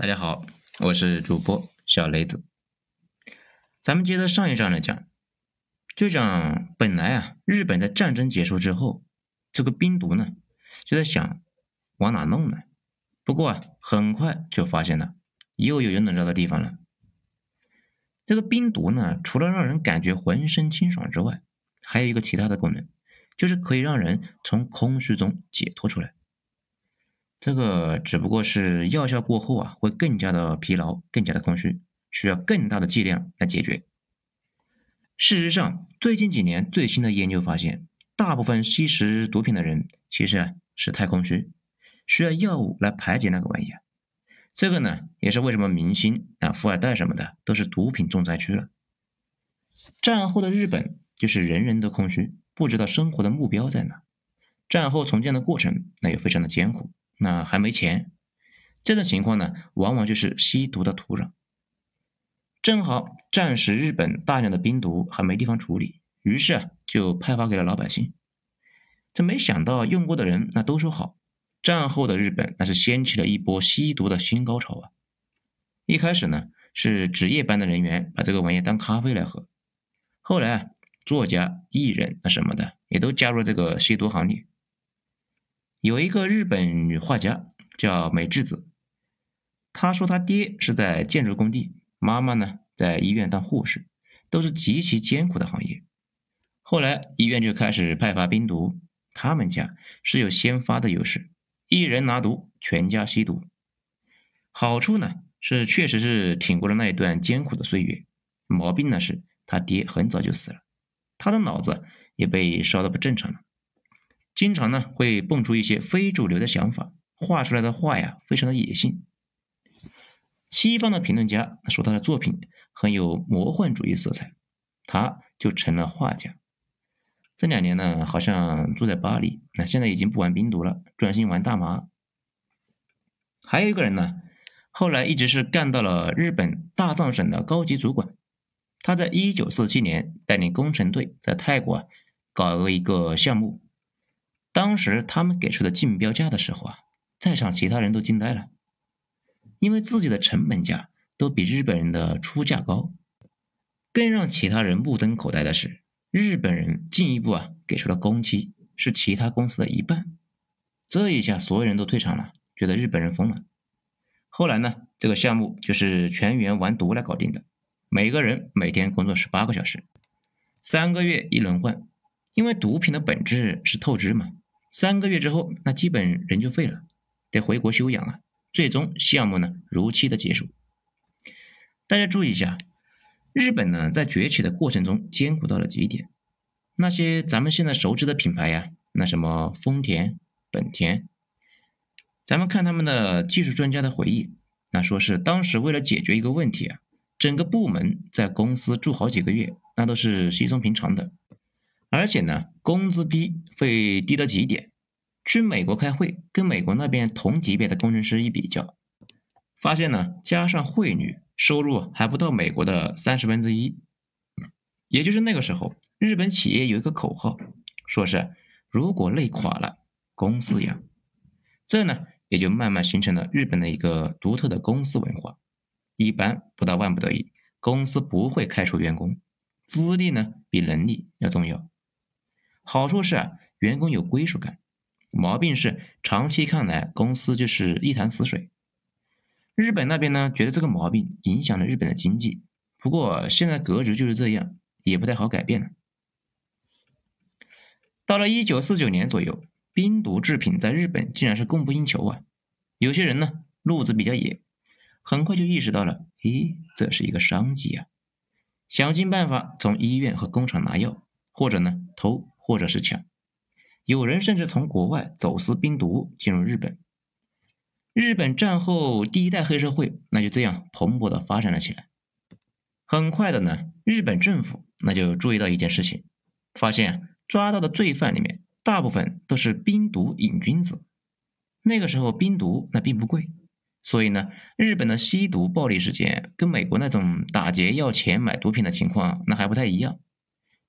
大家好，我是主播小雷子。咱们接着上一章来讲，就讲本来啊，日本在战争结束之后，这个冰毒呢就在想往哪弄呢？不过啊，很快就发现了又有人能着的地方了。这个冰毒呢，除了让人感觉浑身清爽之外，还有一个其他的功能，就是可以让人从空虚中解脱出来。这个只不过是药效过后啊，会更加的疲劳，更加的空虚，需要更大的剂量来解决。事实上，最近几年最新的研究发现，大部分吸食毒品的人其实啊是太空虚，需要药物来排解那个玩意。这个呢，也是为什么明星啊、富二代什么的都是毒品重灾区了。战后的日本就是人人都空虚，不知道生活的目标在哪。战后重建的过程那也非常的艰苦。那还没钱，这种情况呢，往往就是吸毒的土壤。正好战时日本大量的冰毒还没地方处理，于是啊，就派发给了老百姓。这没想到用过的人那都说好。战后的日本那是掀起了一波吸毒的新高潮啊！一开始呢，是值夜班的人员把这个玩意当咖啡来喝，后来啊，作家、艺人啊什么的也都加入这个吸毒行列。有一个日本女画家叫美智子，她说她爹是在建筑工地，妈妈呢在医院当护士，都是极其艰苦的行业。后来医院就开始派发冰毒，他们家是有先发的优势，一人拿毒，全家吸毒。好处呢是确实是挺过了那一段艰苦的岁月，毛病呢是他爹很早就死了，他的脑子也被烧的不正常了。经常呢会蹦出一些非主流的想法，画出来的画呀非常的野性。西方的评论家说他的作品很有魔幻主义色彩，他就成了画家。这两年呢好像住在巴黎，那现在已经不玩冰毒了，专心玩大麻。还有一个人呢，后来一直是干到了日本大藏省的高级主管。他在一九四七年带领工程队在泰国啊搞了一个项目。当时他们给出的竞标价的时候啊，在场其他人都惊呆了，因为自己的成本价都比日本人的出价高。更让其他人目瞪口呆的是，日本人进一步啊给出了工期是其他公司的一半。这一下所有人都退场了，觉得日本人疯了。后来呢，这个项目就是全员完毒来搞定的，每个人每天工作十八个小时，三个月一轮换，因为毒品的本质是透支嘛。三个月之后，那基本人就废了，得回国休养啊。最终项目呢如期的结束。大家注意一下，日本呢在崛起的过程中艰苦到了极点。那些咱们现在熟知的品牌呀，那什么丰田、本田，咱们看他们的技术专家的回忆，那说是当时为了解决一个问题啊，整个部门在公司住好几个月，那都是稀松平常的。而且呢，工资低，会低到极点。去美国开会，跟美国那边同级别的工程师一比较，发现呢，加上汇率，收入还不到美国的三十分之一。也就是那个时候，日本企业有一个口号，说是如果累垮了，公司养。这呢，也就慢慢形成了日本的一个独特的公司文化。一般不到万不得已，公司不会开除员工，资历呢比能力要重要。好处是啊，员工有归属感；毛病是长期看来公司就是一潭死水。日本那边呢，觉得这个毛病影响了日本的经济。不过现在格局就是这样，也不太好改变了。到了一九四九年左右，冰毒制品在日本竟然是供不应求啊！有些人呢，路子比较野，很快就意识到了，咦，这是一个商机啊！想尽办法从医院和工厂拿药，或者呢偷。或者是抢，有人甚至从国外走私冰毒进入日本。日本战后第一代黑社会，那就这样蓬勃的发展了起来。很快的呢，日本政府那就注意到一件事情，发现抓到的罪犯里面大部分都是冰毒瘾君子。那个时候冰毒那并不贵，所以呢，日本的吸毒暴力事件跟美国那种打劫要钱买毒品的情况那还不太一样。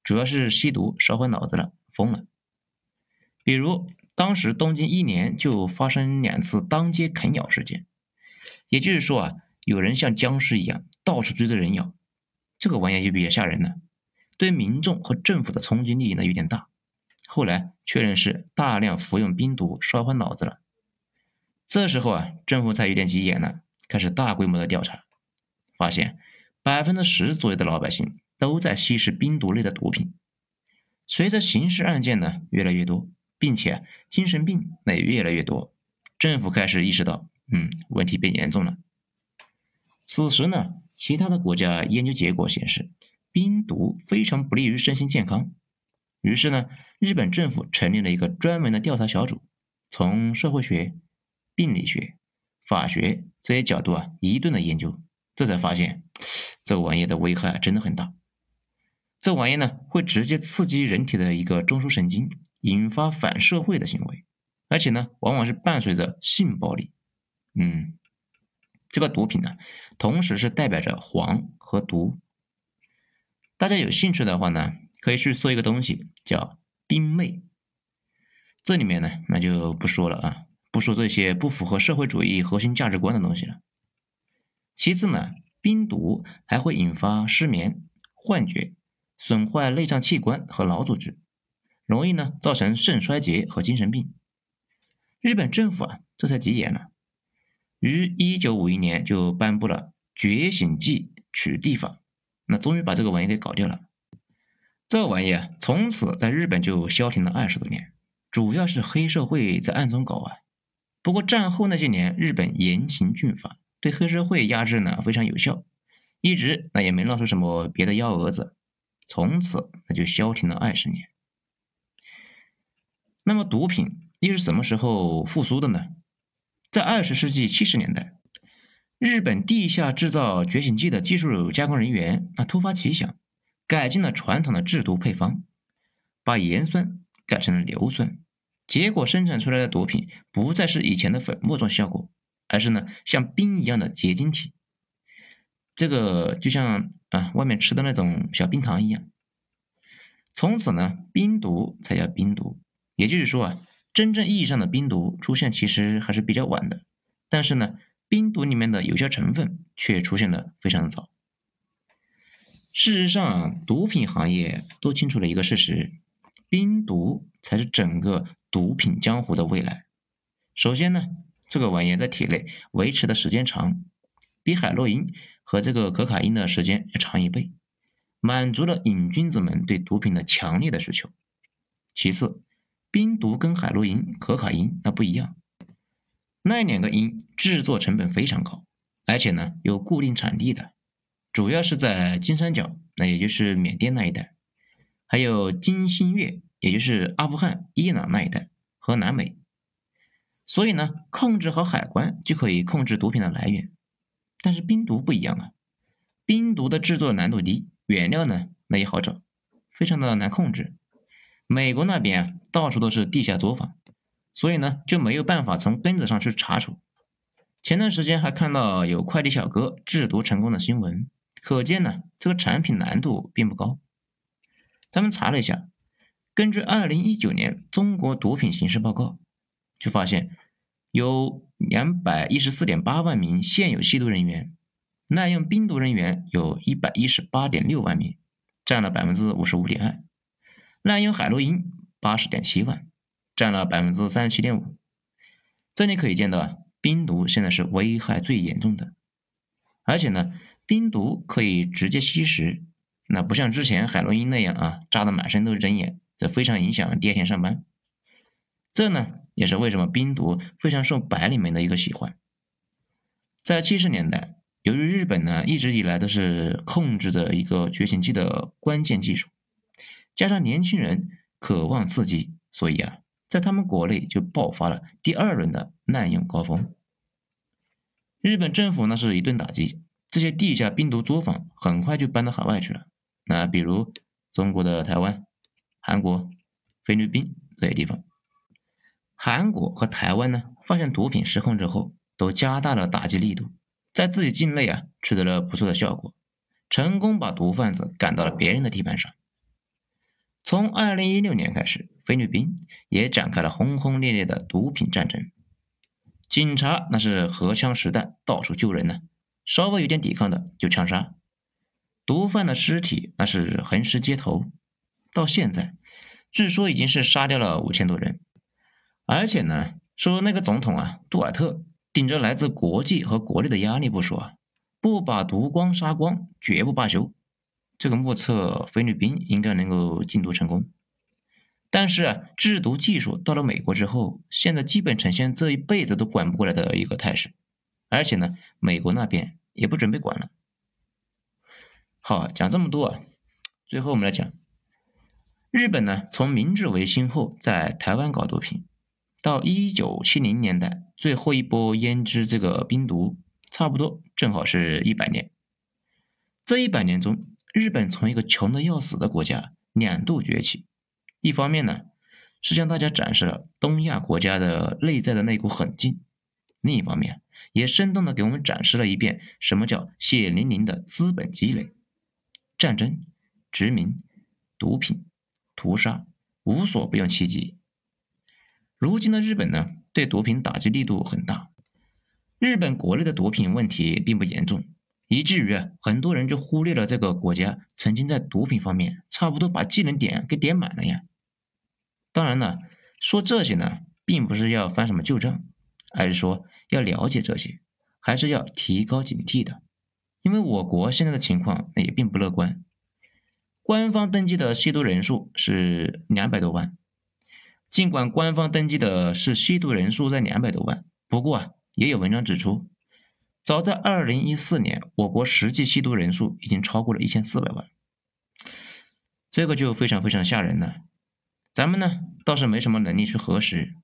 主要是吸毒烧坏脑子了，疯了。比如当时东京一年就发生两次当街啃咬事件，也就是说啊，有人像僵尸一样到处追着人咬，这个玩意儿就比较吓人了。对民众和政府的冲击力呢有点大。后来确认是大量服用冰毒烧坏脑子了。这时候啊，政府才有点急眼了，开始大规模的调查，发现百分之十左右的老百姓都在吸食冰毒类的毒品。随着刑事案件呢越来越多，并且精神病那也越来越多，政府开始意识到，嗯，问题变严重了。此时呢，其他的国家研究结果显示，冰毒非常不利于身心健康。于是呢，日本政府成立了一个专门的调查小组，从社会学。病理学、法学这些角度啊，一顿的研究，这才发现这玩意的危害真的很大。这玩意呢，会直接刺激人体的一个中枢神经，引发反社会的行为，而且呢，往往是伴随着性暴力。嗯，这个毒品呢，同时是代表着黄和毒。大家有兴趣的话呢，可以去搜一个东西叫冰妹。这里面呢，那就不说了啊。不说这些不符合社会主义核心价值观的东西了。其次呢，冰毒还会引发失眠、幻觉，损坏内脏器官和脑组织，容易呢造成肾衰竭和精神病。日本政府啊，这才急眼了，于一九五一年就颁布了《觉醒剂取缔法》，那终于把这个玩意给搞掉了。这玩意啊，从此在日本就消停了二十多年，主要是黑社会在暗中搞啊。不过战后那些年，日本严刑峻法，对黑社会压制呢非常有效，一直那也没闹出什么别的幺蛾子，从此那就消停了二十年。那么毒品又是什么时候复苏的呢？在二十世纪七十年代，日本地下制造觉醒剂的技术加工人员啊突发奇想，改进了传统的制毒配方，把盐酸改成了硫酸。结果生产出来的毒品不再是以前的粉末状效果，而是呢像冰一样的结晶体。这个就像啊外面吃的那种小冰糖一样。从此呢，冰毒才叫冰毒。也就是说啊，真正意义上的冰毒出现其实还是比较晚的，但是呢，冰毒里面的有效成分却出现的非常的早。事实上啊，毒品行业都清楚了一个事实：冰毒才是整个。毒品江湖的未来，首先呢，这个玩意在体内维持的时间长，比海洛因和这个可卡因的时间要长一倍，满足了瘾君子们对毒品的强烈的需求。其次，冰毒跟海洛因、可卡因那不一样，那两个因制作成本非常高，而且呢有固定产地的，主要是在金三角，那也就是缅甸那一带，还有金星月。也就是阿富汗、伊朗那一带和南美，所以呢，控制好海关就可以控制毒品的来源。但是冰毒不一样啊，冰毒的制作难度低，原料呢那也好找，非常的难控制。美国那边啊，到处都是地下作坊，所以呢就没有办法从根子上去查处。前段时间还看到有快递小哥制毒成功的新闻，可见呢这个产品难度并不高。咱们查了一下。根据二零一九年中国毒品形势报告，就发现有两百一十四点八万名现有吸毒人员，滥用冰毒人员有一百一十八点六万名，占了百分之五十五点二；滥用海洛因八十点七万，占了百分之三十七点五。这里可以见到，冰毒现在是危害最严重的，而且呢，冰毒可以直接吸食，那不像之前海洛因那样啊，扎的满身都是针眼。这非常影响第二天上班。这呢，也是为什么冰毒非常受白领们的一个喜欢。在七十年代，由于日本呢一直以来都是控制着一个觉醒剂的关键技术，加上年轻人渴望刺激，所以啊，在他们国内就爆发了第二轮的滥用高峰。日本政府呢是一顿打击，这些地下冰毒作坊很快就搬到海外去了。那比如中国的台湾。韩国、菲律宾这些地方，韩国和台湾呢，发现毒品失控之后，都加大了打击力度，在自己境内啊取得了不错的效果，成功把毒贩子赶到了别人的地盘上。从二零一六年开始，菲律宾也展开了轰轰烈烈的毒品战争。警察那是荷枪实弹，到处救人呢，稍微有点抵抗的就枪杀。毒贩的尸体那是横尸街头，到现在据说已经是杀掉了五千多人，而且呢，说那个总统啊，杜尔特顶着来自国际和国内的压力不说，不把毒光杀光，绝不罢休。这个目测菲律宾应该能够禁毒成功，但是啊，制毒技术到了美国之后，现在基本呈现这一辈子都管不过来的一个态势，而且呢，美国那边也不准备管了。好，讲这么多啊，最后我们来讲，日本呢，从明治维新后在台湾搞毒品，到一九七零年代最后一波胭脂这个冰毒，差不多正好是一百年。这一百年中，日本从一个穷的要死的国家两度崛起，一方面呢是向大家展示了东亚国家的内在的那股狠劲，另一方面也生动的给我们展示了一遍什么叫血淋淋的资本积累。战争、殖民、毒品、屠杀，无所不用其极。如今的日本呢，对毒品打击力度很大。日本国内的毒品问题并不严重，以至于啊，很多人就忽略了这个国家曾经在毒品方面差不多把技能点给点满了呀。当然了，说这些呢，并不是要翻什么旧账，而是说要了解这些，还是要提高警惕的。因为我国现在的情况也并不乐观，官方登记的吸毒人数是两百多万。尽管官方登记的是吸毒人数在两百多万，不过啊，也有文章指出，早在二零一四年，我国实际吸毒人数已经超过了一千四百万。这个就非常非常吓人了。咱们呢倒是没什么能力去核实，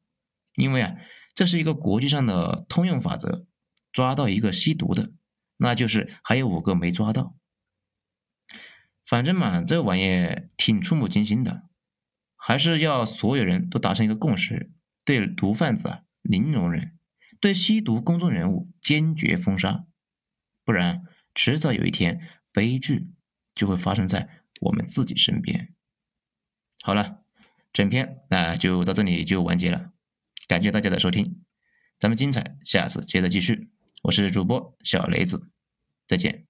因为啊，这是一个国际上的通用法则，抓到一个吸毒的。那就是还有五个没抓到，反正嘛，这玩意挺触目惊心的，还是要所有人都达成一个共识：对毒贩子零容忍，对吸毒公众人物坚决封杀，不然迟早有一天悲剧就会发生在我们自己身边。好了，整篇那就到这里就完结了，感谢大家的收听，咱们精彩下次接着继续。我是主播小雷子，再见。